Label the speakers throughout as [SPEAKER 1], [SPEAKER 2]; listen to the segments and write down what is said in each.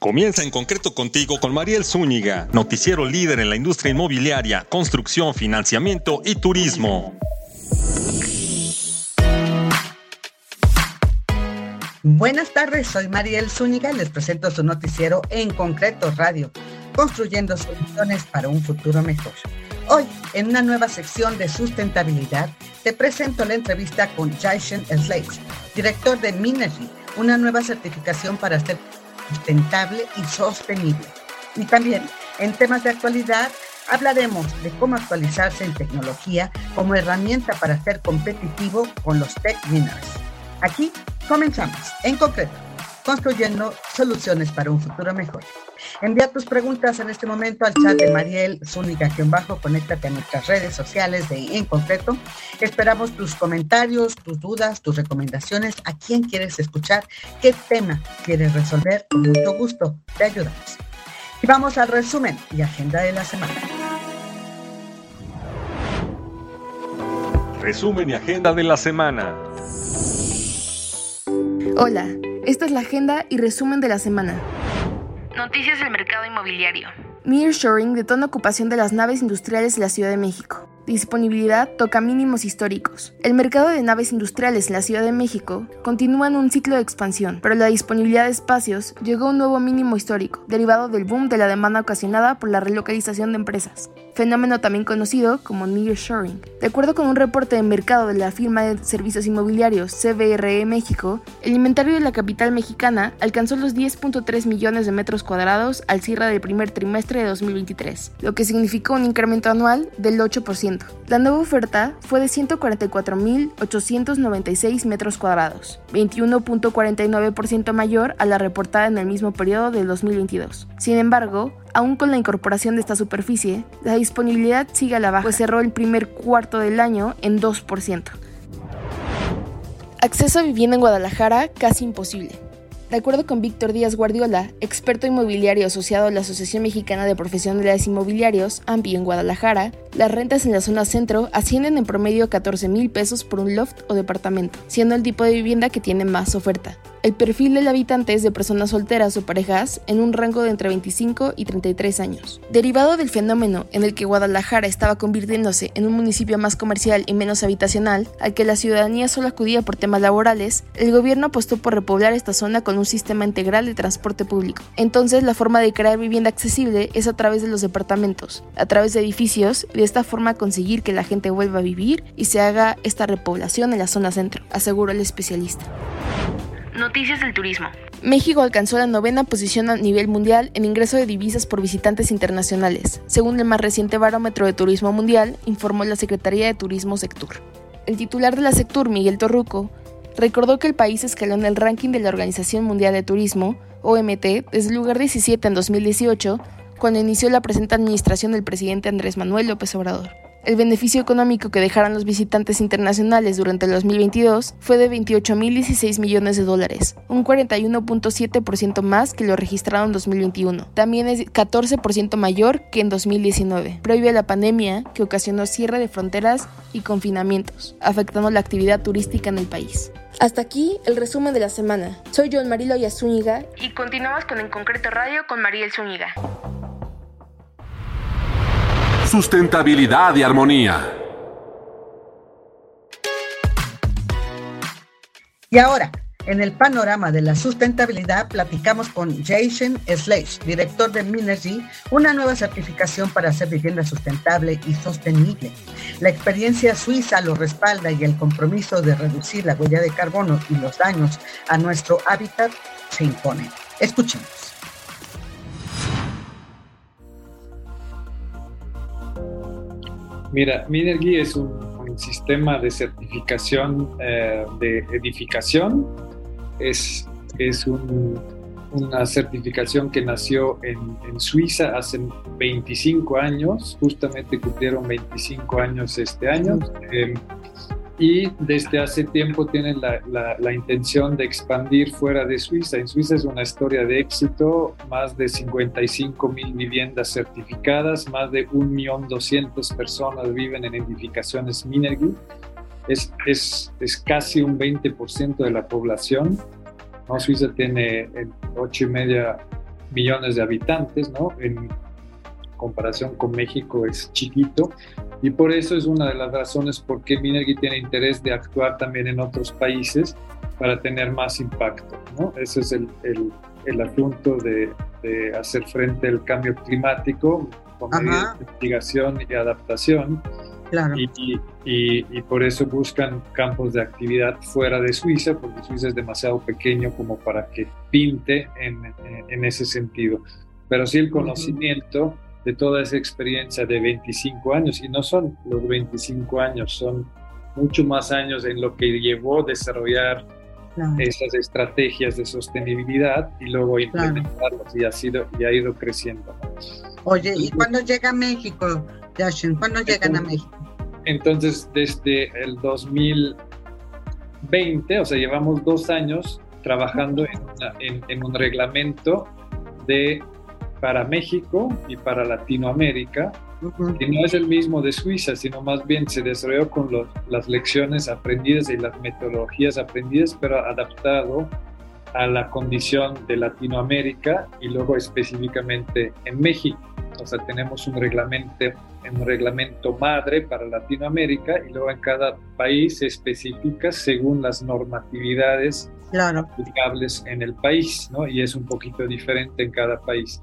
[SPEAKER 1] Comienza en concreto contigo con Mariel Zúñiga, noticiero líder en la industria inmobiliaria, construcción, financiamiento y turismo.
[SPEAKER 2] Buenas tardes, soy Mariel Zúñiga y les presento su noticiero en concreto radio, construyendo soluciones para un futuro mejor. Hoy, en una nueva sección de sustentabilidad, te presento la entrevista con Jason Slaves, director de Minergy, una nueva certificación para ser sustentable y sostenible. Y también, en temas de actualidad, hablaremos de cómo actualizarse en tecnología como herramienta para ser competitivo con los tech winners. Aquí comenzamos, en concreto, construyendo soluciones para un futuro mejor. Envía tus preguntas en este momento al chat de Mariel Zúñiga-Bajo. Conéctate a nuestras redes sociales de En Concreto. Esperamos tus comentarios, tus dudas, tus recomendaciones. ¿A quién quieres escuchar? ¿Qué tema quieres resolver? Con mucho gusto te ayudamos. Y vamos al resumen y agenda de la semana.
[SPEAKER 1] Resumen y agenda de la semana.
[SPEAKER 3] Hola, esta es la agenda y resumen de la semana.
[SPEAKER 4] Noticias del mercado inmobiliario.
[SPEAKER 3] Nearshoring detona ocupación de las naves industriales de la Ciudad de México. Disponibilidad toca mínimos históricos. El mercado de naves industriales en la Ciudad de México continúa en un ciclo de expansión, pero la disponibilidad de espacios llegó a un nuevo mínimo histórico, derivado del boom de la demanda ocasionada por la relocalización de empresas fenómeno también conocido como nearshoring. De acuerdo con un reporte de mercado de la firma de servicios inmobiliarios CBRE México, el inventario de la capital mexicana alcanzó los 10.3 millones de metros cuadrados al cierre del primer trimestre de 2023, lo que significó un incremento anual del 8%. La nueva oferta fue de 144.896 metros cuadrados, 21.49% mayor a la reportada en el mismo periodo del 2022. Sin embargo, Aún con la incorporación de esta superficie, la disponibilidad sigue a la baja, pues cerró el primer cuarto del año en 2%. Acceso a vivienda en Guadalajara casi imposible. De acuerdo con Víctor Díaz Guardiola, experto inmobiliario asociado a la Asociación Mexicana de Profesionales Inmobiliarios, AMPI en Guadalajara, las rentas en la zona centro ascienden en promedio a 14 mil pesos por un loft o departamento, siendo el tipo de vivienda que tiene más oferta. El perfil del habitante es de personas solteras o parejas en un rango de entre 25 y 33 años. Derivado del fenómeno en el que Guadalajara estaba convirtiéndose en un municipio más comercial y menos habitacional, al que la ciudadanía solo acudía por temas laborales, el gobierno apostó por repoblar esta zona con un sistema integral de transporte público. Entonces, la forma de crear vivienda accesible es a través de los departamentos, a través de edificios, y de esta forma conseguir que la gente vuelva a vivir y se haga esta repoblación en la zona centro, aseguró el especialista.
[SPEAKER 4] Noticias del turismo.
[SPEAKER 3] México alcanzó la novena posición a nivel mundial en ingreso de divisas por visitantes internacionales, según el más reciente barómetro de turismo mundial, informó la Secretaría de Turismo Sectur. El titular de la Sectur, Miguel Torruco, recordó que el país escaló en el ranking de la Organización Mundial de Turismo, OMT, desde el lugar 17 en 2018, cuando inició la presente administración del presidente Andrés Manuel López Obrador. El beneficio económico que dejaron los visitantes internacionales durante el 2022 fue de 28.016 millones de dólares, un 41.7% más que lo registrado en 2021. También es 14% mayor que en 2019, previo a la pandemia que ocasionó cierre de fronteras y confinamientos, afectando la actividad turística en el país. Hasta aquí el resumen de la semana. Soy John Marilo Yazúñiga
[SPEAKER 4] y continuamos con En Concreto Radio con Mariel Zúñiga
[SPEAKER 1] sustentabilidad y armonía.
[SPEAKER 2] Y ahora, en el panorama de la sustentabilidad, platicamos con Jason Slage, director de Minergy, una nueva certificación para hacer vivienda sustentable y sostenible. La experiencia suiza lo respalda y el compromiso de reducir la huella de carbono y los daños a nuestro hábitat se impone. Escuchemos.
[SPEAKER 5] Mira, Minergy es un, sistema de certificación eh, de edificación. Es, es una certificación que nació en, Suiza hace 25 años, justamente cumplieron 25 años este año. Eh, y desde hace tiempo tienen la, la, intención de expandir fuera de Suiza. En Suiza es una historia de éxito, más de 55 mil viviendas certificadas, más de 1.200.000 personas viven en edificaciones Minergy. Es, es, es casi un 20% de la población. ¿no? Suiza tiene el 8 y media millones de habitantes, ¿no? En comparación con México es chiquito y por eso es una de las razones por qué Minergy tiene interés de actuar también en otros países para tener más impacto, ¿no? Ese es el, el, el asunto de, de, hacer frente al cambio climático con medidas de investigación y adaptación
[SPEAKER 2] Claro.
[SPEAKER 5] Y, y, y, por eso buscan campos de actividad fuera de Suiza, porque Suiza es demasiado pequeño como para que pinte en, en ese sentido. Pero sí el conocimiento de toda esa experiencia de 25 años, y no son los 25 años, son mucho más años en lo que llevó a desarrollar claro. esas estrategias de sostenibilidad y luego implementarlas claro. y, ha sido, y ha ido creciendo.
[SPEAKER 2] Oye, ¿y cuándo llega a México, Yashin? ¿Cuándo llegan a México?
[SPEAKER 5] Entonces, desde el 2020, o sea, llevamos dos años trabajando en, una, en, en un reglamento de, para México y para Latinoamérica, uh -huh. que no es el mismo de Suiza, sino más bien se desarrolló con los, las lecciones aprendidas y las metodologías aprendidas, pero adaptado a la condición de Latinoamérica y luego específicamente en México. O sea, tenemos un reglamento, un reglamento madre para Latinoamérica y luego en cada país se especifica según las normatividades
[SPEAKER 2] claro.
[SPEAKER 5] aplicables en el país, ¿no? Y es un poquito diferente en cada país.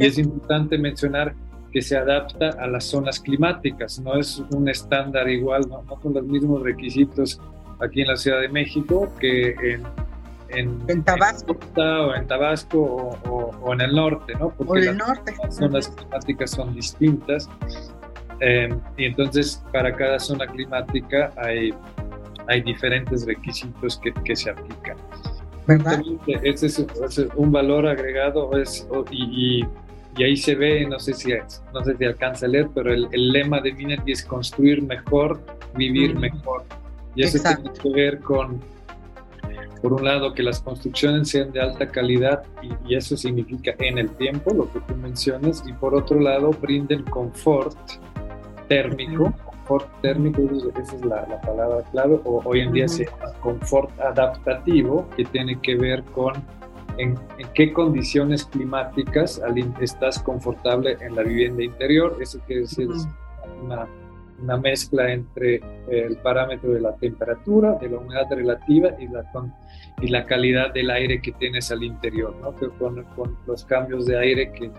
[SPEAKER 5] Y es importante mencionar que se adapta a las zonas climáticas, no es un estándar igual, no, no con los mismos requisitos aquí en la Ciudad de México que en en,
[SPEAKER 2] en, Tabasco
[SPEAKER 5] en o en Tabasco o, o, o, en el norte, ¿no?
[SPEAKER 2] Porque las,
[SPEAKER 5] norte. las zonas climáticas son distintas eh, y entonces para cada zona climática hay, hay diferentes requisitos que, que se aplican.
[SPEAKER 2] ¿Verdad?
[SPEAKER 5] Ese es, es un valor agregado es, y, y, y, ahí se ve, no sé si, no sé si alcanza a leer, pero el, el lema de Minergy es construir mejor, vivir mejor. Y eso Exacto. tiene que ver con por un lado, que las construcciones sean de alta calidad y, y, eso significa en el tiempo, lo que tú mencionas, y por otro lado, brinden confort térmico, confort térmico, esa es la, la palabra clave, o hoy en día uh -huh. se llama confort adaptativo, que tiene que ver con en, en qué condiciones climáticas estás confortable en la vivienda interior, eso quiere decir uh -huh. una una mezcla entre el parámetro de la temperatura, de la humedad relativa y la, con, y la calidad del aire que tienes al interior, ¿no? con, con, los cambios de aire que,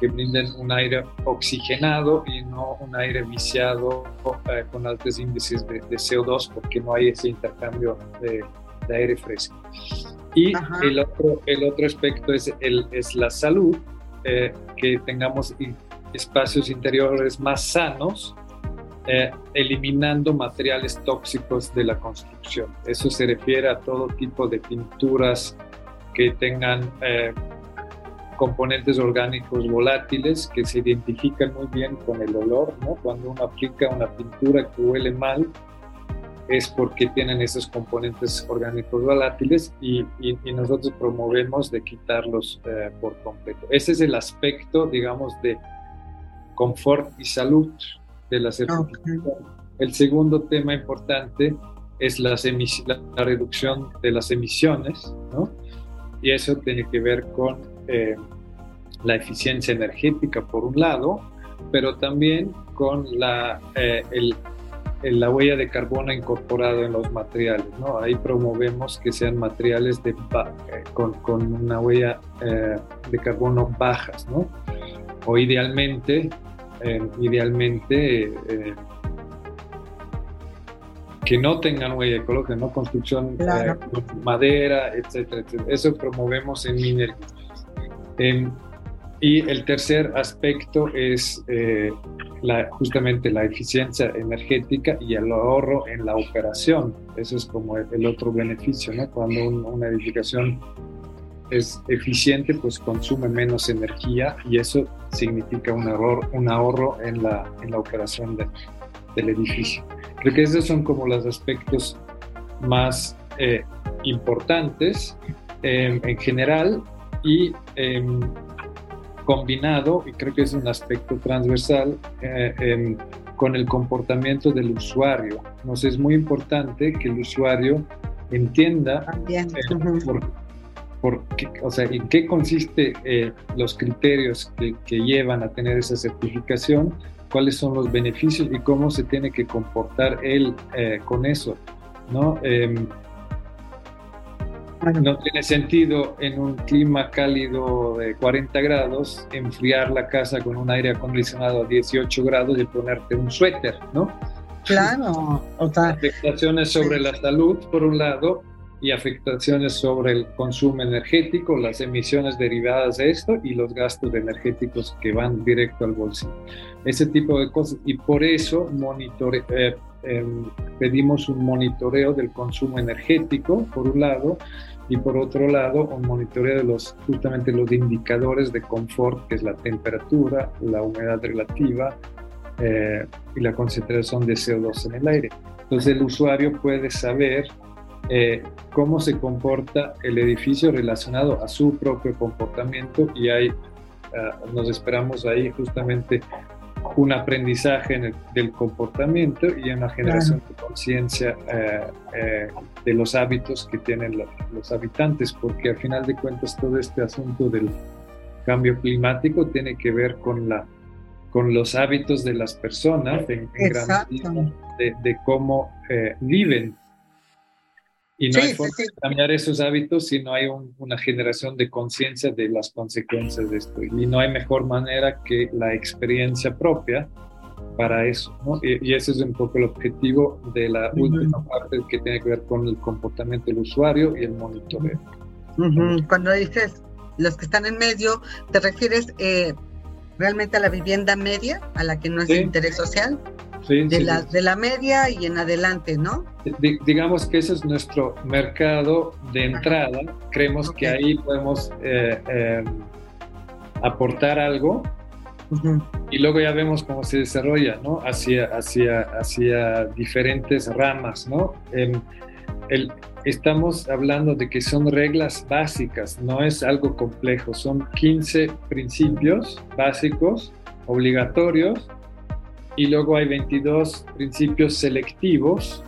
[SPEAKER 5] que, brinden un aire oxigenado y no un aire viciado eh, con altos índices de, de, CO2 porque no hay ese intercambio de, de aire fresco. Y el otro, el otro aspecto es, el, es la salud, eh, que tengamos espacios interiores más sanos, eh, eliminando materiales tóxicos de la construcción. Eso se refiere a todo tipo de pinturas que tengan eh, componentes orgánicos volátiles que se identifican muy bien con el olor. ¿no? Cuando uno aplica una pintura que huele mal, es porque tienen esos componentes orgánicos volátiles y, y, y nosotros promovemos de quitarlos eh, por completo. Ese es el aspecto, digamos, de confort y salud de la certificación. Okay. El segundo tema importante es las la, la, reducción de las emisiones, ¿no? Y eso tiene que ver con eh, la eficiencia energética por un lado, pero también con la, eh, el, el, la huella de carbono incorporado en los materiales, ¿no? Ahí promovemos que sean materiales de, eh, con, con, una huella eh, de carbono bajas, ¿no? O idealmente eh, idealmente eh, que no tengan huella ecológica, no construcción
[SPEAKER 2] claro.
[SPEAKER 5] eh, madera, etcétera, etcétera, Eso promovemos en Minergy. Em, y el tercer aspecto es eh, la, justamente la eficiencia energética y el ahorro en la operación. Eso es como el, el otro beneficio, ¿no? Cuando un, una edificación es eficiente, pues consume menos energía y eso significa un, error, un ahorro en la, en la operación de, del edificio. Creo que esos son como los aspectos más eh, importantes eh, en general y eh, combinado, y creo que es un aspecto transversal, em, con el comportamiento del usuario. Nos es muy importante que el usuario entienda
[SPEAKER 2] También.
[SPEAKER 5] por, por qué, o sea, en qué consiste eh, los criterios que, que, llevan a tener esa certificación, cuáles son los beneficios y cómo se tiene que comportar él eh, con eso, ¿no? Eh, no tiene sentido en un clima cálido de 40 grados enfriar la casa con un aire acondicionado a 18 grados y ponerte un suéter, ¿no?
[SPEAKER 2] Claro, o sea,
[SPEAKER 5] afectaciones sobre la salud por un lado y afectaciones sobre el consumo energético, las emisiones derivadas de esto y los gastos energéticos que van directo al bolsillo. Ese tipo de cosas. Y por eso monitore, eh, eh, pedimos un monitoreo del consumo energético, por un lado, y por otro lado, un monitoreo de los, justamente los indicadores de confort, que es la temperatura, la humedad relativa eh, y la concentración de CO2 en el aire. Entonces el usuario puede saber eh, cómo se comporta el edificio relacionado a su propio comportamiento y ahí uh, nos esperamos ahí justamente un aprendizaje del comportamiento y una generación de conciencia eh, eh, de los hábitos que tienen los, los, habitantes, porque al final de cuentas todo este asunto del cambio climático tiene que ver con, la, con los hábitos de las personas, en, en gran de, de, cómo eh, viven y no sí, hay forma sí, sí. de cambiar esos hábitos si no hay un, una generación de conciencia de las consecuencias de esto. Y no hay mejor manera que la experiencia propia para eso. ¿no? Y, y, ese es un poco el objetivo de la uh -huh. última parte que tiene que ver con el comportamiento del usuario y el monitoreo.
[SPEAKER 2] Uh -huh. Cuando dices los que están en medio, ¿te refieres eh, realmente a la vivienda media, a la que no es de interés social? Sí, de, sí, la, de la media y en adelante, ¿no?
[SPEAKER 5] D digamos que ese es nuestro mercado de entrada. Creemos okay. que ahí podemos eh, eh, aportar algo uh -huh. y luego ya vemos cómo se desarrolla, ¿no? Hacia, hacia, hacia diferentes ramas, ¿no? Eh, el, estamos hablando de que son reglas básicas, no es algo complejo, son 15 principios básicos obligatorios y luego hay 22 principios selectivos,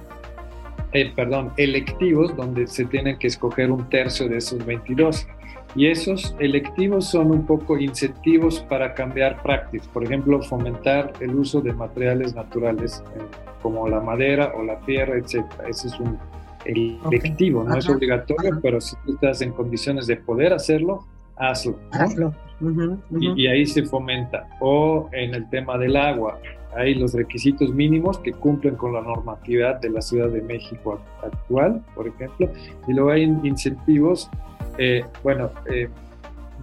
[SPEAKER 5] eh, perdón, electivos, donde se tiene que escoger un tercio de esos 22. Y esos electivos son un poco incentivos para cambiar prácticas, por ejemplo, fomentar el uso de materiales naturales eh, como la madera o la tierra, etc. Ese es un electivo, okay. no Ajá. es obligatorio, Ajá. pero si tú estás en condiciones de poder hacerlo, hazlo.
[SPEAKER 2] hazlo. Uh -huh, uh -huh.
[SPEAKER 5] Y, y, ahí se fomenta. O en el tema del agua, hay los requisitos mínimos que cumplen con la normatividad de la Ciudad de México actual, por ejemplo, y luego hay incentivos, eh, bueno, eh,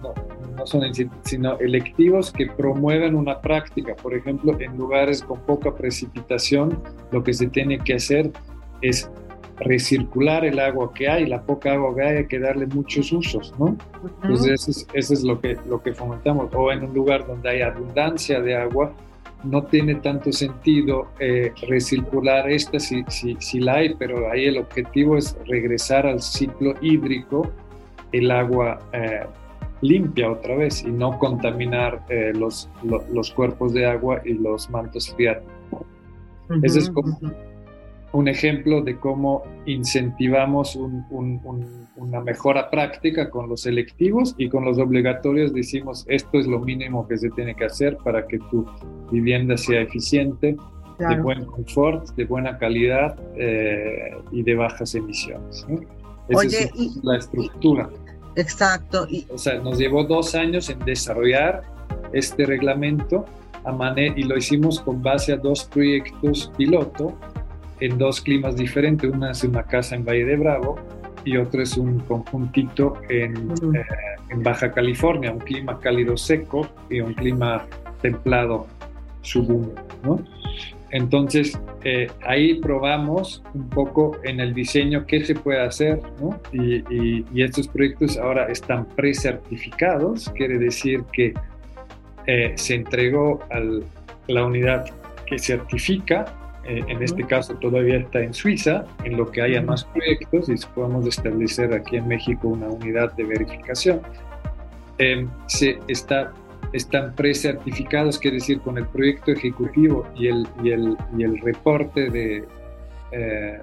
[SPEAKER 5] no, no, son incentivos, sino electivos que promueven una práctica. Por ejemplo, en lugares con poca precipitación, lo que se tiene que hacer es recircular el agua que hay, la poca agua que hay, hay que darle muchos usos, ¿no? Uh -huh. Entonces, eso es, eso es lo, que, lo que fomentamos. O en un lugar donde hay abundancia de agua, no tiene tanto sentido eh, recircular esta si, si, si, la hay, pero ahí el objetivo es regresar al ciclo hídrico, el agua eh, limpia otra vez y no contaminar eh, los, lo, los, cuerpos de agua y los mantos freáticos. Uh -huh, Ese es como uh -huh. Un ejemplo de cómo incentivamos un, un, un, una mejora práctica con los selectivos y con los obligatorios decimos esto es lo mínimo que se tiene que hacer para que tu vivienda sea eficiente, claro. de buen confort, de buena calidad eh, y de bajas emisiones. ¿no? Esa Oye, es y, la estructura.
[SPEAKER 2] Exacto.
[SPEAKER 5] Y, o sea, nos llevó dos años en desarrollar este reglamento a y lo hicimos con base a dos proyectos piloto en dos climas diferentes. Una es una casa en Valle de Bravo y otro es un conjuntito en, uh -huh. eh, en Baja California, un clima cálido seco y un clima templado subhúmedo. ¿no? Entonces, eh, ahí probamos un poco en el diseño qué se puede hacer, ¿no? y, y, y, estos proyectos ahora están precertificados, quiere decir que eh, se entregó a la unidad que certifica, eh, en este caso todavía está en Suiza, en lo que haya más proyectos y podemos establecer aquí en México una unidad de verificación. Eh, se está están precertificados, quiere decir, con el proyecto ejecutivo y el, y el, y el reporte de, eh,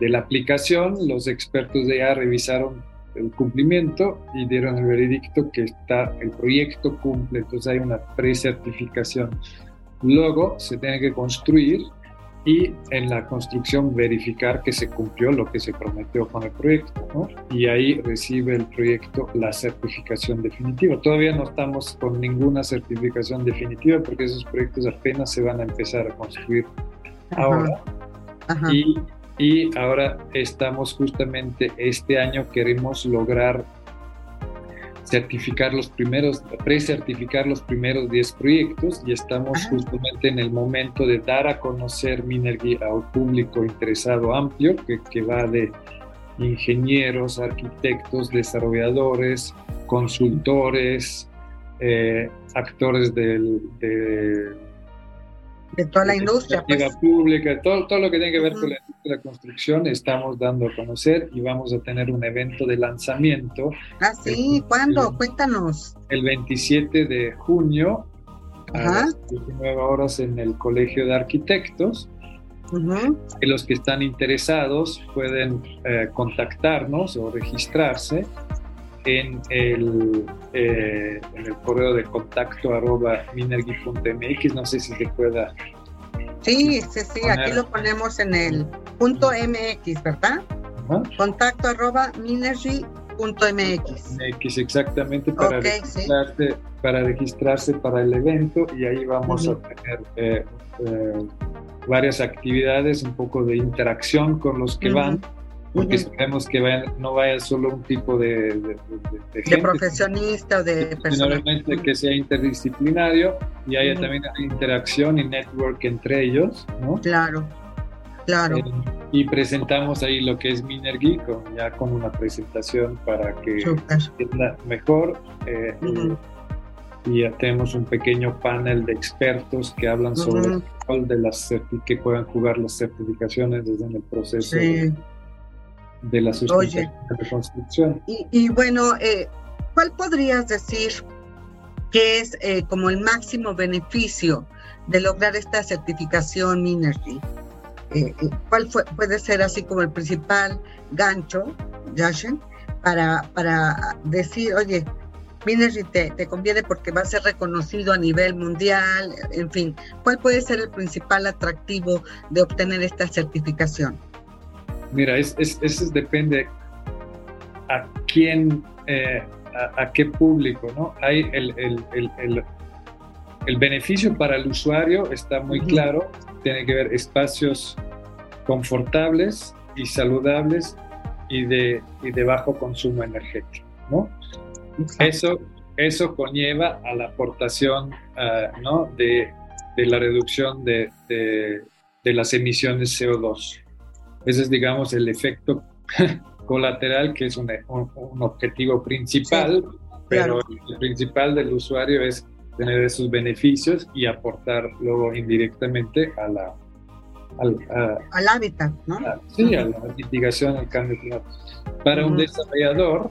[SPEAKER 5] de la aplicación, los expertos de allá revisaron el cumplimiento y dieron el veredicto que está, el proyecto cumple, entonces hay una precertificación. Luego se tiene que construir y en la construcción verificar que se cumplió lo que se prometió con el proyecto, ¿no? Y ahí recibe el proyecto la certificación definitiva. Todavía no estamos con ninguna certificación definitiva porque esos proyectos apenas se van a empezar a construir ahora. Y, y ahora estamos justamente este año queremos lograr certificar los primeros, precertificar los primeros 10 proyectos y estamos justamente en el momento de dar a conocer Minergy a un público interesado amplio que, que va de ingenieros, arquitectos, desarrolladores, consultores, eh, actores del, de,
[SPEAKER 2] de toda la industria.
[SPEAKER 5] Pues. pública, todo, todo lo que tiene que ver con la industria de la construcción, estamos dando a conocer y vamos a tener un evento de lanzamiento.
[SPEAKER 2] Ah, sí, ¿cuándo? Cuéntanos.
[SPEAKER 5] El 27 de junio, a las 19 horas en el Colegio de Arquitectos. Y los que están interesados pueden eh, contactarnos o registrarse en el, eh, en el correo de contacto arroba minergy.mx, no sé si se pueda.
[SPEAKER 2] Sí, sí, sí, aquí lo ponemos en el punto MX, ¿verdad? Contacto arroba minergy.mx.
[SPEAKER 5] MX, exactamente, para, registrarse, para registrarse para el evento y ahí vamos a tener eh, eh, varias actividades, un poco de interacción con los que van porque esperemos que no vaya solo un tipo de, de,
[SPEAKER 2] de, profesionista o de
[SPEAKER 5] persona. que sea interdisciplinario y haya también interacción y network entre ellos, ¿no?
[SPEAKER 2] Claro, claro. Eh,
[SPEAKER 5] y presentamos ahí lo que es Minergy, ya con una presentación para que entienda mejor. Eh, y ya tenemos un pequeño panel de expertos que hablan sobre el rol de las que puedan jugar las certificaciones desde el proceso. Sí de la sustentación de construcción.
[SPEAKER 2] Y, bueno, eh, ¿cuál podrías decir que es eh, como el máximo beneficio de lograr esta certificación Minergy? Eh, ¿Cuál puede ser así como el principal gancho, Yashen, para, para decir, oye, Minergy te, te, conviene porque va a ser reconocido a nivel mundial, en fin, ¿cuál puede ser el principal atractivo de obtener esta certificación?
[SPEAKER 5] Mira, es, eso depende a quién, eh, a, qué público, ¿no? Hay el, el, el, el, beneficio para el usuario está muy claro, tiene que ver espacios confortables y saludables y de, y de bajo consumo energético, ¿no? Eso, eso conlleva a la aportación, ah, ¿no? De, de, la reducción de, de, de las emisiones CO2. Ese es, digamos, el efecto colateral, que es un, objetivo principal, pero el principal del usuario es tener esos beneficios y aportar luego indirectamente a la,
[SPEAKER 2] al, hábitat, ¿no?
[SPEAKER 5] sí, a la mitigación del cambio climático. Para un desarrollador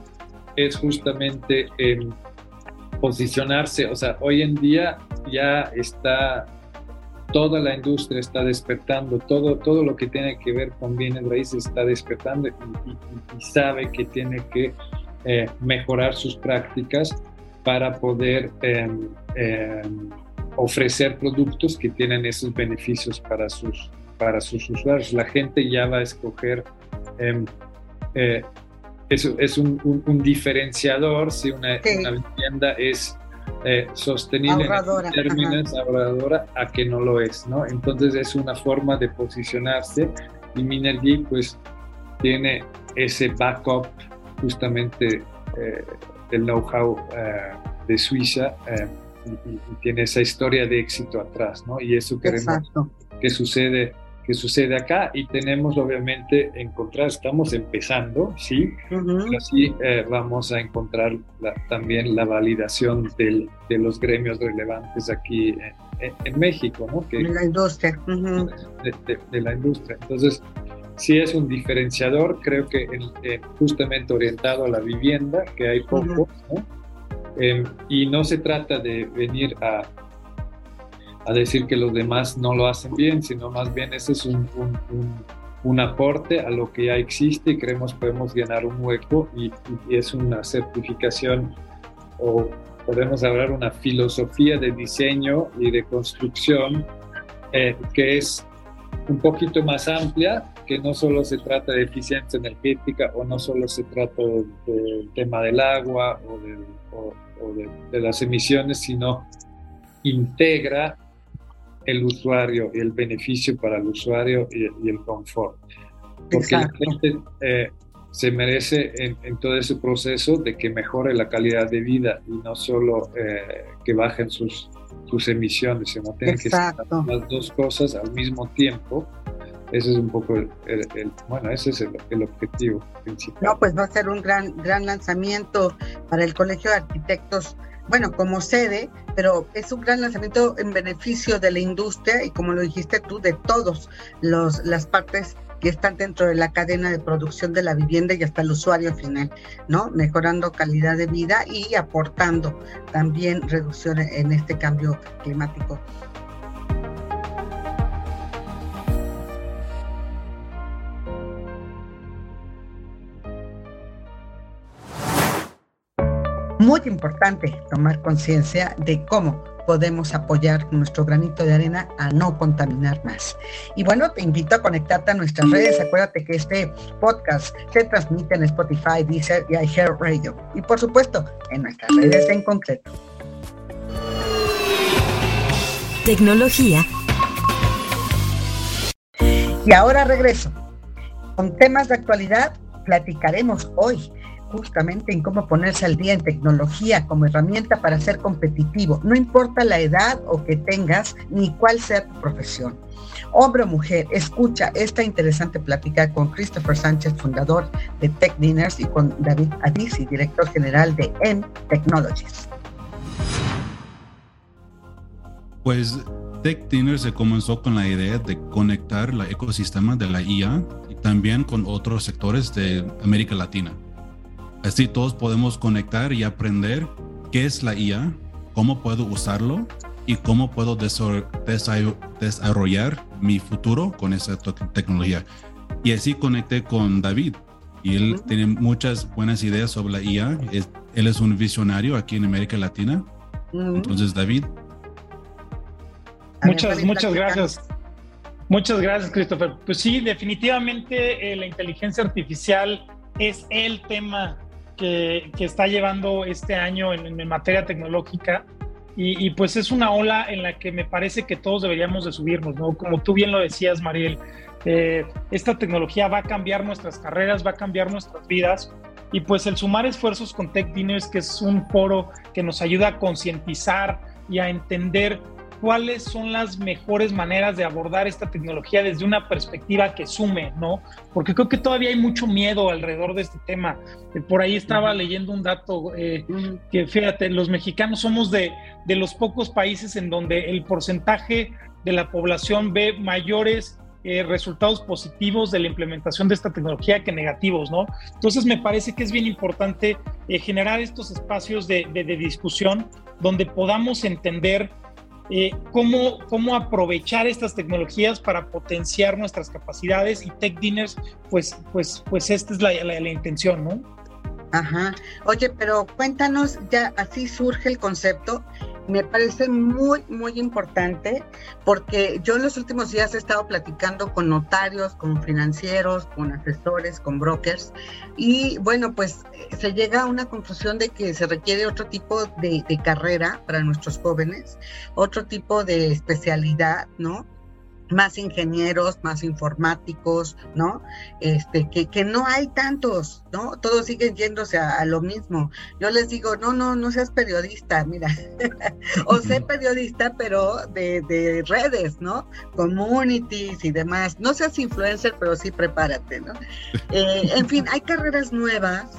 [SPEAKER 5] es justamente posicionarse, o sea, hoy en día ya está toda la industria está despertando, todo, todo lo que tiene que ver con bienes raíces está despertando y, sabe que tiene que eh, mejorar sus prácticas para poder em, em, ofrecer productos que tienen esos beneficios para sus, para sus usuarios. La gente ya va a escoger, em, eh, es, un, un, diferenciador si una, una vivienda es eh, sostenible en términos ahorradora a que no lo es, ¿no? Entonces es una forma de posicionarse y Minergy pues tiene ese backup justamente eh, del know-how eh, de Suiza y, tiene esa historia de éxito atrás, ¿no? Y eso queremos que sucede que sucede acá y tenemos obviamente encontrar, estamos empezando, sí, pero sí eh, vamos a encontrar también la validación del, de los gremios relevantes aquí en, México, ¿no?
[SPEAKER 2] Que, de la industria.
[SPEAKER 5] de, la industria. Entonces, sí es un diferenciador, creo que justamente orientado a la vivienda, que hay poco, ¿no? Em, y no se trata de venir a a decir que los demás no lo hacen bien, sino más bien ese es un, un aporte a lo que ya existe y creemos podemos llenar un hueco y, es una certificación o podemos hablar una filosofía de diseño y de construcción eh, que es un poquito más amplia, que no solo se trata de eficiencia energética o no solo se trata del tema del agua o, de, las emisiones, sino integra el usuario y el beneficio para el usuario y, el confort. Porque la gente eh, se merece en, todo ese proceso de que mejore la calidad de vida y no solo eh, que bajen sus, sus emisiones, sino tienen que ser las dos cosas al mismo tiempo. Ese es un poco el, bueno, ese es el, objetivo principal.
[SPEAKER 2] No, pues va a ser un gran, gran lanzamiento para el Colegio de Arquitectos bueno, como sede, pero es un gran lanzamiento en beneficio de la industria y como lo dijiste tú, de todos los las partes que están dentro de la cadena de producción de la vivienda y hasta el usuario final, ¿no? Mejorando calidad de vida y aportando también reducción en este cambio climático. Muy importante tomar conciencia de cómo podemos apoyar nuestro granito de arena a no contaminar más. Y bueno, te invito a conectarte a nuestras redes. Acuérdate que este podcast se transmite en Spotify, Deezer y iHeartRadio. Y por supuesto, en nuestras redes en concreto.
[SPEAKER 6] Tecnología.
[SPEAKER 2] Y ahora regreso. Con temas de actualidad platicaremos hoy justamente en cómo ponerse al día en tecnología como herramienta para ser competitivo, no importa la edad o que tengas ni cuál sea tu profesión. Hombre o mujer, escucha esta interesante plática con Christopher Sánchez, fundador de Tech Dinners, y con David Adisi, director general de M Technologies.
[SPEAKER 7] Pues Tech Dinners se comenzó con la idea de conectar el ecosistema de la IA y también con otros sectores de América Latina. Así todos podemos conectar y aprender qué es la IA, cómo puedo usarlo y cómo puedo desarrollar mi futuro con esa tecnología. Y así conecté con David. Y él tiene muchas buenas ideas sobre la IA. él es un visionario aquí en América Latina. Entonces, David.
[SPEAKER 8] Muchas, muchas gracias. Muchas gracias, Christopher. Pues sí, definitivamente eh, la inteligencia artificial es el tema que, está llevando este año en, materia tecnológica. Y, pues es una ola en la que me parece que todos deberíamos de subirnos, ¿no? Como tú bien lo decías, Mariel, eh, esta tecnología va a cambiar nuestras carreras, va a cambiar nuestras vidas. Y pues el sumar esfuerzos con Tech que es un foro que nos ayuda a concientizar y a entender cuáles son las mejores maneras de abordar esta tecnología desde una perspectiva que sume, ¿no? Porque creo que todavía hay mucho miedo alrededor de este tema. Eh, por ahí estaba leyendo un dato eh, que, fíjate, los mexicanos somos de, de los pocos países en donde el porcentaje de la población ve mayores eh, resultados positivos de la implementación de esta tecnología que negativos, ¿no? Entonces me parece que es bien importante generar estos espacios de, de, de, discusión donde podamos entender eh, cómo, cómo aprovechar estas tecnologías para potenciar nuestras capacidades y Tech Dinners, pues, pues, pues esta es la, la, intención, ¿no?
[SPEAKER 2] Ajá. Oye, pero cuéntanos, ya así surge el concepto me parece muy, muy importante porque yo en los últimos días he estado platicando con notarios, con financieros, con asesores, con brokers y bueno, pues se llega a una conclusión de que se requiere otro tipo de, de carrera para nuestros jóvenes, otro tipo de especialidad, ¿no? Más ingenieros, más informáticos, ¿no? Este, que, que no hay tantos, ¿no? Todos siguen yéndose a, lo mismo. Yo les digo, no, no, no seas periodista, mira, o sé periodista, pero de, de, redes, ¿no? Communities y demás. No seas influencer, pero sí prepárate, ¿no? Eh, en fin, hay carreras nuevas.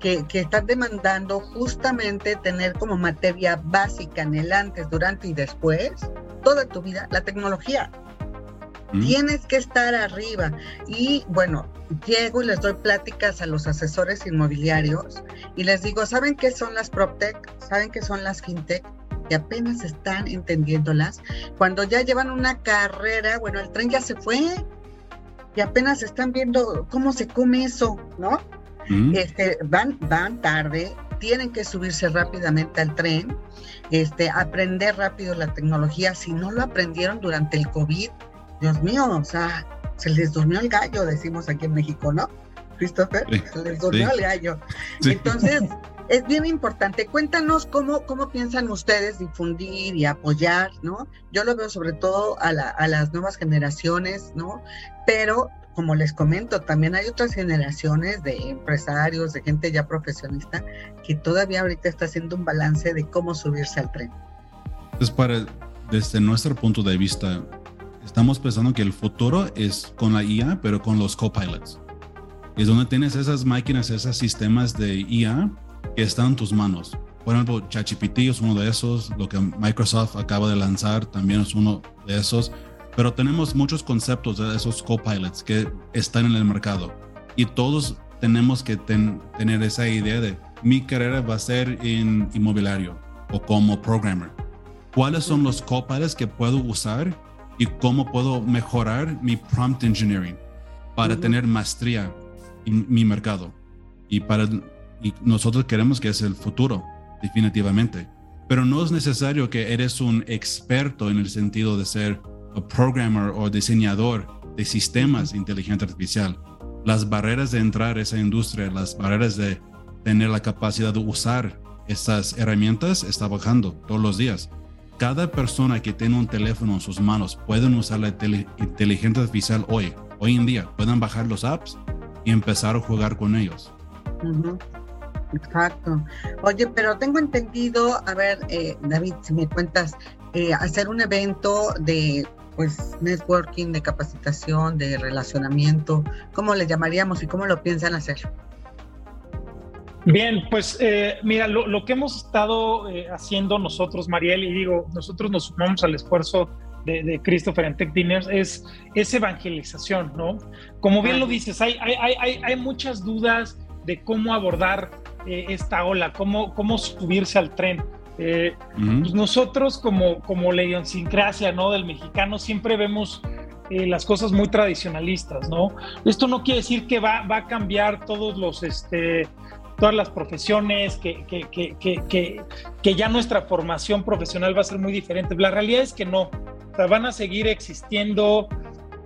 [SPEAKER 2] Que, que, están demandando justamente tener como materia básica en el antes, durante y después, toda tu vida, la tecnología. Tienes que estar arriba. Y bueno, llego y les doy pláticas a los asesores inmobiliarios y les digo, ¿saben qué son las PropTech? ¿Saben qué son las FinTech? que apenas están entendiéndolas, cuando ya llevan una carrera, bueno, el tren ya se fue, y apenas están viendo cómo se come eso, ¿no? Este, van, van tarde, tienen que subirse rápidamente al tren, este, aprender rápido la tecnología. Si no lo aprendieron durante el COVID, Dios mío, o sea, se les durmió el gallo, decimos aquí en México, ¿no? Christopher, se les durmió el gallo. Entonces, es bien importante. Cuéntanos cómo, cómo piensan ustedes difundir y apoyar, ¿no? Yo lo veo sobre todo a, a las nuevas generaciones, ¿no? Pero como les comento, también hay otras generaciones de empresarios, de gente ya profesionista, que todavía ahorita está haciendo un balance de cómo subirse al tren.
[SPEAKER 7] Entonces, para, desde nuestro punto de vista, estamos pensando que el futuro es con la IA, pero con los copilots. Es donde tienes esas máquinas, esos sistemas de IA que están en tus manos. Por ejemplo, ChatGPT es uno de esos, lo que Microsoft acaba de lanzar también es uno de esos pero tenemos muchos conceptos de esos copilots que están en el mercado y todos tenemos que tener esa idea de mi carrera va a ser en inmobiliario o como programmer. ¿Cuáles son los copilots que puedo usar y cómo puedo mejorar mi prompt engineering para tener maestría en mi mercado? Y para y nosotros queremos que es el futuro, definitivamente. Pero no es necesario que eres un experto en el sentido de ser programmer o diseñador de sistemas de inteligencia artificial. Las barreras de entrar a esa industria, las barreras de tener la capacidad de usar esas herramientas está bajando todos los días. Cada persona que tiene un teléfono en sus manos pueden usar la inteligencia artificial hoy, hoy en día. Pueden bajar los apps y empezar a jugar con ellos.
[SPEAKER 2] Exacto. Oye, pero tengo entendido, a ver, eh, David, si me cuentas, eh, hacer un evento de pues networking, de capacitación, de relacionamiento, ¿cómo le llamaríamos y cómo lo piensan hacer?
[SPEAKER 8] Bien, pues eh, mira, lo, que hemos estado eh, haciendo nosotros, Mariel, y digo, nosotros nos sumamos al esfuerzo de, Christopher en Tech Dinners, es, es evangelización, ¿no? Como bien lo dices, hay, hay, hay, hay muchas dudas de cómo abordar eh, esta ola, cómo, cómo subirse al tren. Eh, pues nosotros como, como la idiosincrasia ¿no? del mexicano siempre vemos eh, las cosas muy tradicionalistas, ¿no? Esto no quiere decir que va, va a cambiar todos los, este, todas las profesiones, que, que, que, que, ya nuestra formación profesional va a ser muy diferente. La realidad es que no. O van a seguir existiendo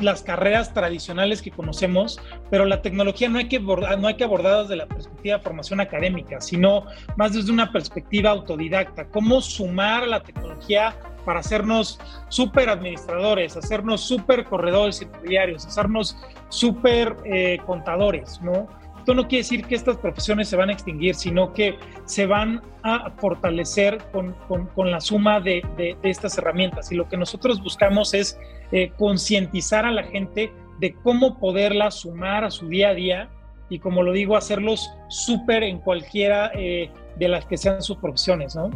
[SPEAKER 8] las carreras tradicionales que conocemos, pero la tecnología no hay que abordar, no que abordarla desde la perspectiva de formación académica, sino más desde una perspectiva autodidacta. Cómo sumar la tecnología para hacernos súper administradores, hacernos súper corredores inmobiliarios, hacernos súper eh, contadores, ¿no? Esto no quiere decir que estas profesiones se van a extinguir, sino que se van a fortalecer con, con, la suma de, de, estas herramientas. Y lo que nosotros buscamos es eh, concientizar a la gente de cómo poderla sumar a su día a día y, como lo digo, hacerlos súper en cualquiera eh, de las que sean sus profesiones, ¿no?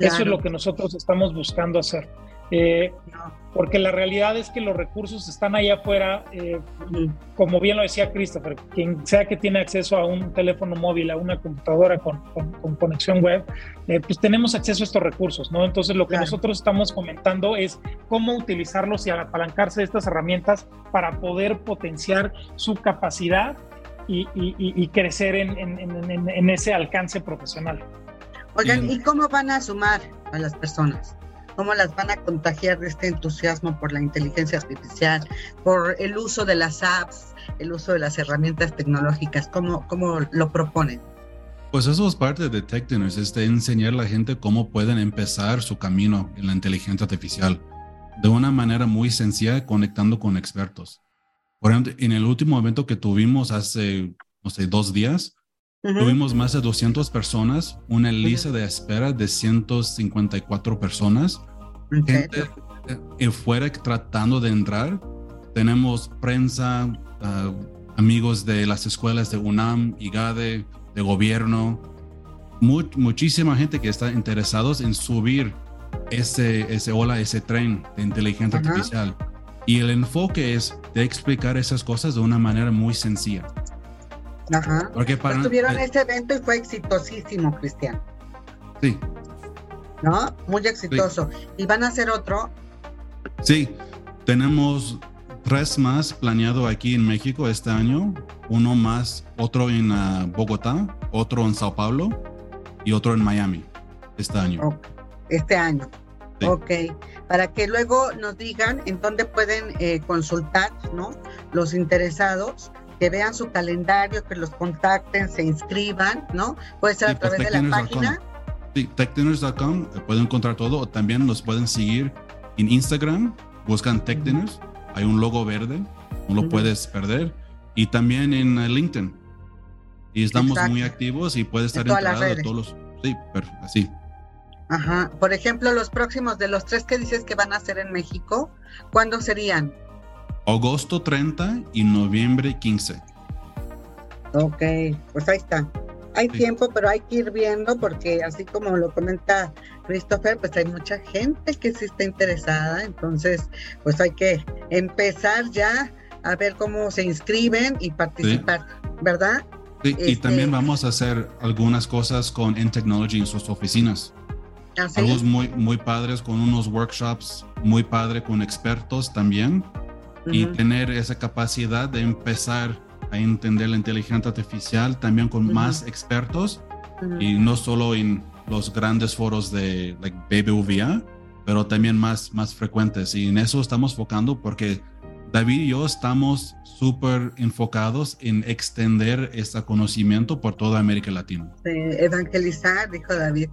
[SPEAKER 8] Eso es lo que nosotros estamos buscando hacer. Eh, porque la realidad es que los recursos están ahí afuera, eh, como bien lo decía Christopher, quien sea que tiene acceso a un teléfono móvil, a una computadora con, conexión web, eh, pues tenemos acceso a estos recursos, ¿no? Entonces lo que nosotros estamos comentando es cómo utilizarlos y apalancarse de estas herramientas para poder potenciar su capacidad y, crecer en, en ese alcance profesional.
[SPEAKER 2] Oigan, ¿y cómo van a sumar a las personas? Cómo las van a contagiar de este entusiasmo por la inteligencia artificial, por el uso de las apps, el uso de las herramientas tecnológicas, cómo, cómo lo proponen.
[SPEAKER 7] Pues eso es parte de Tech Dinners, es de enseñar a la gente cómo pueden empezar su camino en la inteligencia artificial de una manera muy sencilla conectando con expertos. Por ejemplo, en el último evento que tuvimos hace, no sé, dos días, Tuvimos más de 200 personas, una lista de espera de 154 personas. Gente eh, fuera tratando de entrar. Tenemos prensa, ah, amigos de las escuelas de UNAM, IGADE, de gobierno, muchísima gente que está interesados en subir ese, ese ola, ese tren de inteligencia artificial. Y el enfoque es de explicar esas cosas de una manera muy sencilla.
[SPEAKER 2] Ajá. Porque para, Tuvieron ese evento y fue exitosísimo, Cristian.
[SPEAKER 7] Sí.
[SPEAKER 2] ¿No? Muy exitoso. ¿Y van a hacer otro?
[SPEAKER 7] Sí, tenemos tres más planeado aquí en México este año, uno más, otro en uh, Bogotá, otro en Sao Paulo y otro en Miami este año.
[SPEAKER 2] Este año. Sí. Ok, para que luego nos digan en dónde pueden eh, consultar, ¿no? Los interesados, que vean su calendario, que los contacten, se inscriban, ¿no? Puede ser sí, a través de la página.
[SPEAKER 7] Sí, techdinners.com, eh, pueden encontrar todo, o también los pueden seguir en Instagram, buscan TechDinners, hay un logo verde, no lo puedes perder, y también en uh, LinkedIn. Y estamos Exacto. muy activos y puedes estar enterado de todos los... Sí, así.
[SPEAKER 2] Ajá. Por ejemplo, los próximos de los tres que dices que van a hacer en México, ¿cuándo serían?
[SPEAKER 7] Agosto 30 y noviembre 15.
[SPEAKER 2] Ok, pues ahí está. Hay sí. tiempo, pero hay que ir viendo porque así como lo comenta Christopher, pues hay mucha gente que sí está interesada, entonces pues hay que empezar ya a ver cómo se inscriben y participar, sí. ¿verdad?
[SPEAKER 7] Sí, este... y también vamos a hacer algunas cosas con N-Technology en sus oficinas. Algo muy, muy padres con unos workshops muy padre con expertos también uh -huh. y tener esa capacidad de empezar a entender la inteligencia artificial también con uh -huh. más expertos uh -huh. y no solo en los grandes foros de like, BBVA, pero también más, más frecuentes. Y en eso estamos enfocando porque David y yo estamos súper enfocados en extender este conocimiento por toda América Latina.
[SPEAKER 2] Sí, evangelizar, dijo David.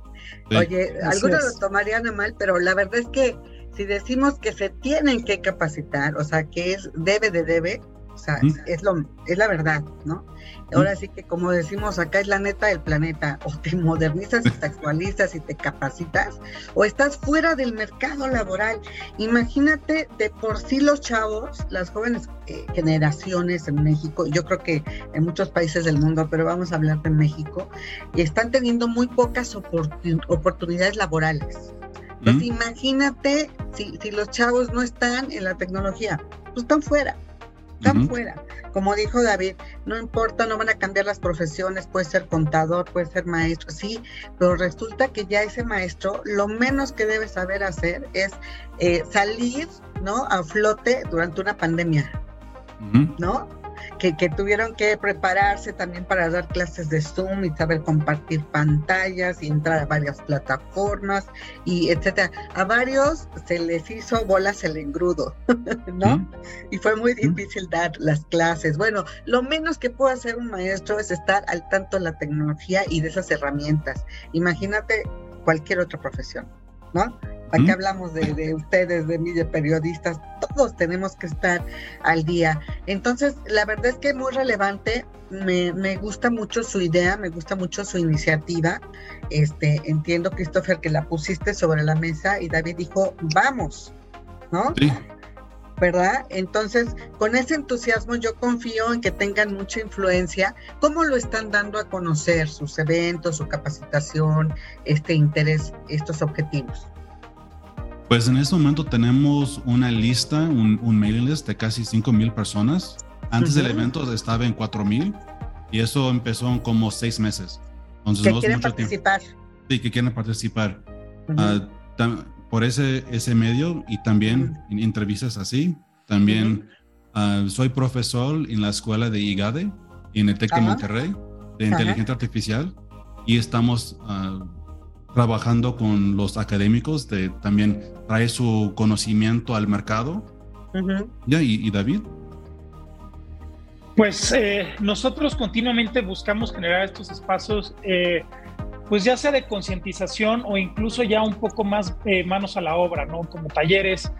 [SPEAKER 2] Sí. Oye, algunos lo tomarían a mal, pero la verdad es que si decimos que se tienen que capacitar, o sea, que es debe de debe, o sea, ¿Mm? es, lo, es la verdad, ¿no? Ahora sí que como decimos acá es la neta del planeta, o te modernizas y te actualizas y te capacitas, o estás fuera del mercado laboral. Imagínate de por sí los chavos, las jóvenes eh, generaciones en México, yo creo que en muchos países del mundo, pero vamos a hablar de México, están teniendo muy pocas oportun oportunidades laborales. ¿Mm? imagínate si, si los chavos no están en la tecnología, pues están fuera están uh -huh. fuera. Como dijo David, no importa, no van a cambiar las profesiones, puede ser contador, puede ser maestro, sí, pero resulta que ya ese maestro lo menos que debe saber hacer es eh, salir, ¿no? A flote durante una pandemia, uh -huh. ¿no? Que, que, tuvieron que prepararse también para dar clases de Zoom y saber compartir pantallas y entrar a varias plataformas y etcétera. A varios se les hizo bolas el engrudo, ¿no? ¿Mm? Y fue muy difícil ¿Mm? dar las clases. Bueno, lo menos que puede hacer un maestro es estar al tanto de la tecnología y de esas herramientas. Imagínate cualquier otra profesión, ¿no? Aquí ¿Mm? hablamos de, de, ustedes, de mí, de periodistas, todos tenemos que estar al día. Entonces, la verdad es que es muy relevante, me, me, gusta mucho su idea, me gusta mucho su iniciativa. Este, entiendo, Christopher, que la pusiste sobre la mesa y David dijo, vamos, ¿no?
[SPEAKER 7] Sí.
[SPEAKER 2] ¿verdad? Entonces, con ese entusiasmo yo confío en que tengan mucha influencia. ¿Cómo lo están dando a conocer sus eventos, su capacitación, este interés, estos objetivos?
[SPEAKER 7] Pues en este momento tenemos una lista, un, un mailing list de casi 5 mil personas. Antes uh -huh. del evento estaba en 4 mil y eso empezó en como 6 meses.
[SPEAKER 2] Entonces, que no quieren participar.
[SPEAKER 7] Tiempo. Sí, que quieren participar. Uh -huh. uh, por ese, ese medio y también uh -huh. entrevistas así. También soy profesor en la escuela de IGADE, en el TEC de Monterrey, de inteligencia artificial. Y estamos ah, trabajando con los académicos de también traer su conocimiento al mercado. Uh -huh. ¿Ya? ¿Y, ¿Y, David?
[SPEAKER 8] Pues eh, nosotros continuamente buscamos generar estos espacios, eh, pues ya sea de concientización o incluso ya un poco más eh, manos a la obra, ¿no? Como talleres,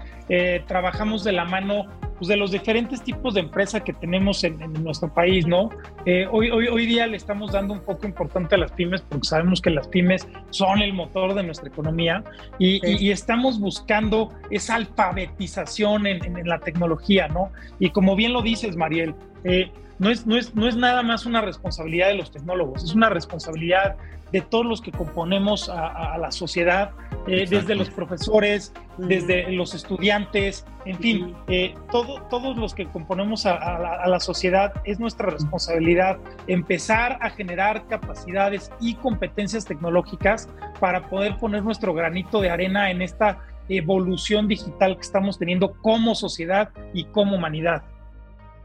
[SPEAKER 8] trabajamos de la mano pues, de los diferentes tipos de empresa que tenemos en, en nuestro país, ¿no? Eh, hoy, hoy, hoy día le estamos dando un poco importante a las pymes porque sabemos que las pymes son el motor de nuestra economía y, sí. y, y estamos buscando esa alfabetización en, en, en, la tecnología, ¿no? Y como bien lo dices, Mariel, eh, no, es, no, es, no es nada más una responsabilidad de los tecnólogos, es una responsabilidad de todos los que componemos a, a la sociedad, eh, desde los profesores, desde los estudiantes, en fin, eh, todo, todos los que componemos a, a, la, a, la, sociedad, es nuestra responsabilidad empezar a generar capacidades y competencias tecnológicas para poder poner nuestro granito de arena en esta evolución digital que estamos teniendo como sociedad y como humanidad.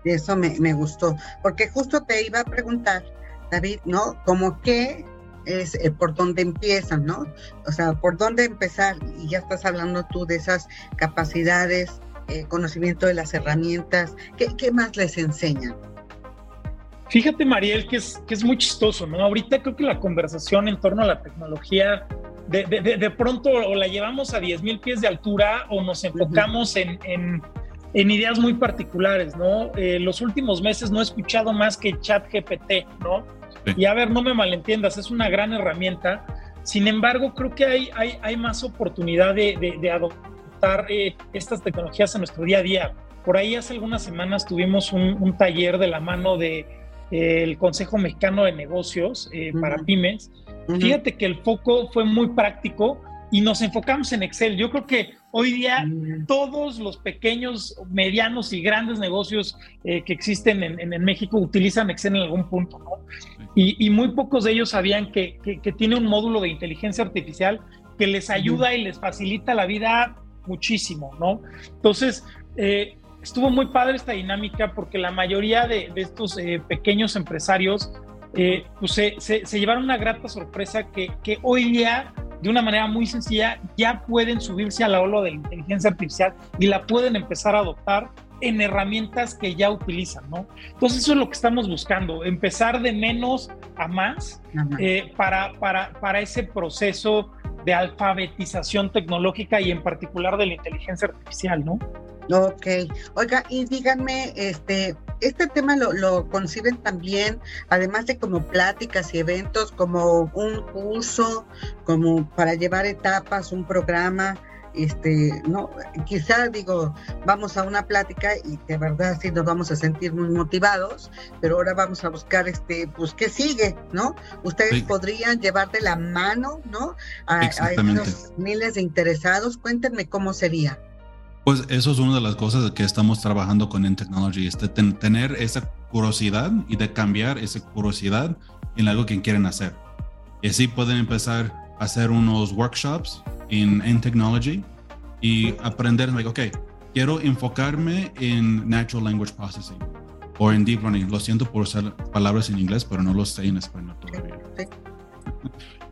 [SPEAKER 2] Eso me, me gustó, porque justo te iba a preguntar, David, ¿no? Como que es eh, por dónde empiezan, ¿no? O sea, por dónde empezar, y ya estás hablando tú de esas capacidades, eh, conocimiento de las herramientas, ¿qué, ¿qué, más les enseñan?
[SPEAKER 8] Fíjate, Mariel, que es, que es muy chistoso, ¿no? Ahorita creo que la conversación en torno a la tecnología, de, de, de pronto o la llevamos a 10 mil pies de altura o nos enfocamos uh -huh. en, en, en, ideas muy particulares, ¿no? Eh, los últimos meses no he escuchado más que chat GPT, ¿no? Y a ver, no me malentiendas, es una gran herramienta. Sin embargo, creo que hay, hay, hay más oportunidad de, de, de adoptar eh, estas tecnologías en nuestro día a día. Por ahí hace algunas semanas tuvimos un, un taller de la mano de eh, el Consejo Mexicano de Negocios eh, uh -huh. para pymes. Uh -huh. Fíjate que el foco fue muy práctico y nos enfocamos en Excel. Yo creo que hoy día mm. todos los pequeños, medianos y grandes negocios eh, que existen en, en, en, México utilizan Excel en algún punto, ¿no? Y, y muy pocos de ellos sabían que, que, que, tiene un módulo de inteligencia artificial que les ayuda y les facilita la vida muchísimo, ¿no? Entonces, eh, estuvo muy padre esta dinámica porque la mayoría de, de estos eh, pequeños empresarios eh, pues se, se, se, llevaron una grata sorpresa que, que hoy día de una manera muy sencilla ya pueden subirse a la ola de la inteligencia artificial y la pueden empezar a adoptar en herramientas que ya utilizan, ¿no? Entonces eso es lo que estamos buscando, empezar de menos a más eh, para, para, para ese proceso de alfabetización tecnológica y en particular de la inteligencia artificial, ¿no?
[SPEAKER 2] Ok, oiga, y díganme, este, este tema lo, lo, conciben también, además de como pláticas y eventos, como un curso, como para llevar etapas, un programa, este, no, quizá digo, vamos a una plática y de verdad sí nos vamos a sentir muy motivados, pero ahora vamos a buscar este, pues qué sigue, ¿no? Ustedes sí. podrían llevar de la mano, ¿no? A, a estos miles de interesados, cuéntenme cómo sería.
[SPEAKER 7] Pues eso es una de las cosas que estamos trabajando con N-Technology, es de ten, tener esa curiosidad y de cambiar esa curiosidad en algo que quieren hacer. Y así pueden empezar hacer unos workshops en N-Technology y aprender, like, ok, quiero enfocarme en Natural Language Processing o en Deep Learning. Lo siento por usar palabras en inglés, pero no lo sé en español todavía. Sí.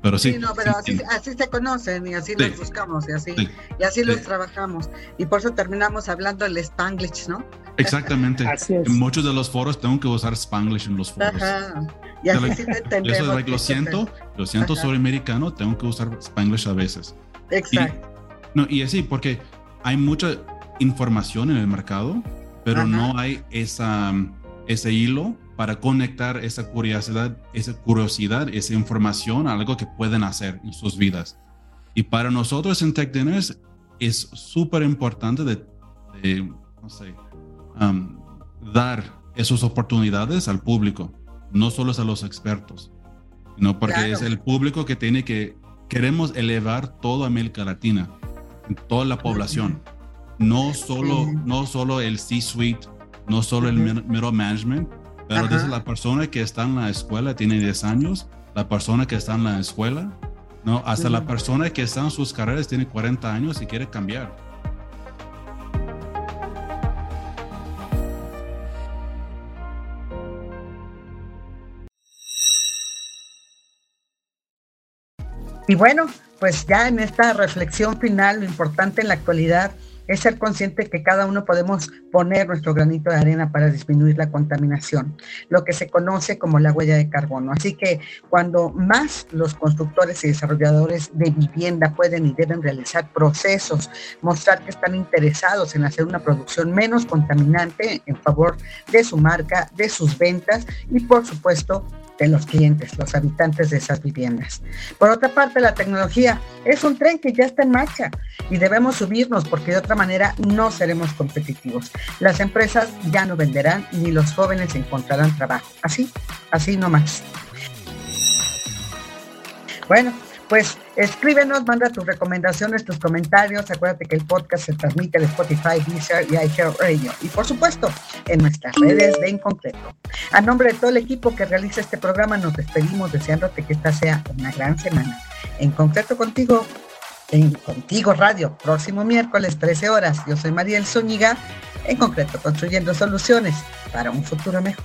[SPEAKER 7] Pero sí.
[SPEAKER 2] sí no, pero sí, así, así, se conocen y así sí. los buscamos y así, sí. y así los trabajamos. Y por eso terminamos hablando el Spanglish, ¿no?
[SPEAKER 7] Exactamente. En muchos de los foros tengo que usar Spanglish en los foros. Ajá.
[SPEAKER 2] Y así like, sí te entendemos.
[SPEAKER 7] Eso es like, lo siento, lo siento, Ajá. soy americano, tengo que usar Spanglish a veces.
[SPEAKER 2] Exacto.
[SPEAKER 7] Y, no, y así, porque hay mucha información en el mercado, pero Ajá. no hay esa, ese hilo para conectar esa curiosidad, esa curiosidad, esa información a algo que pueden hacer en sus vidas. Y para nosotros en Tech Dinners es súper importante de, de, no sé, um, dar esas oportunidades al público, no solo a los expertos, no porque claro. es el público que tiene que, queremos elevar toda América Latina, toda la población, no solo, no solo el C-suite, no solo el mero management, pero desde la persona que está en la escuela, tiene 10 años, la persona que está en la escuela, ¿no? hasta la persona que está en sus carreras tiene 40 años y quiere cambiar.
[SPEAKER 2] Y bueno, pues ya en esta reflexión final, lo importante en la actualidad es ser consciente que cada uno podemos poner nuestro granito de arena para disminuir la contaminación, lo que se conoce como la huella de carbono. Así que cuando más los constructores y desarrolladores de vivienda pueden y deben realizar procesos, mostrar que están interesados en hacer una producción menos contaminante en favor de su marca, de sus ventas y por supuesto de los clientes, los habitantes de esas viviendas. Por otra parte, la tecnología es un tren que ya está en marcha y debemos subirnos porque de otra manera no seremos competitivos. Las empresas ya no venderán ni los jóvenes encontrarán trabajo. Así, así nomás. Bueno, pues escríbenos, manda tus recomendaciones, tus comentarios. Acuérdate que el podcast se transmite en Spotify, Deezer y iHeartRadio. Y por supuesto, en nuestras redes de En Concreto. A nombre de todo el equipo que realiza este programa, nos despedimos deseándote que esta sea una gran semana. En concreto contigo, en Contigo Radio, próximo miércoles, 13 horas. Yo soy Mariel Zúñiga, en concreto, construyendo soluciones para un futuro mejor.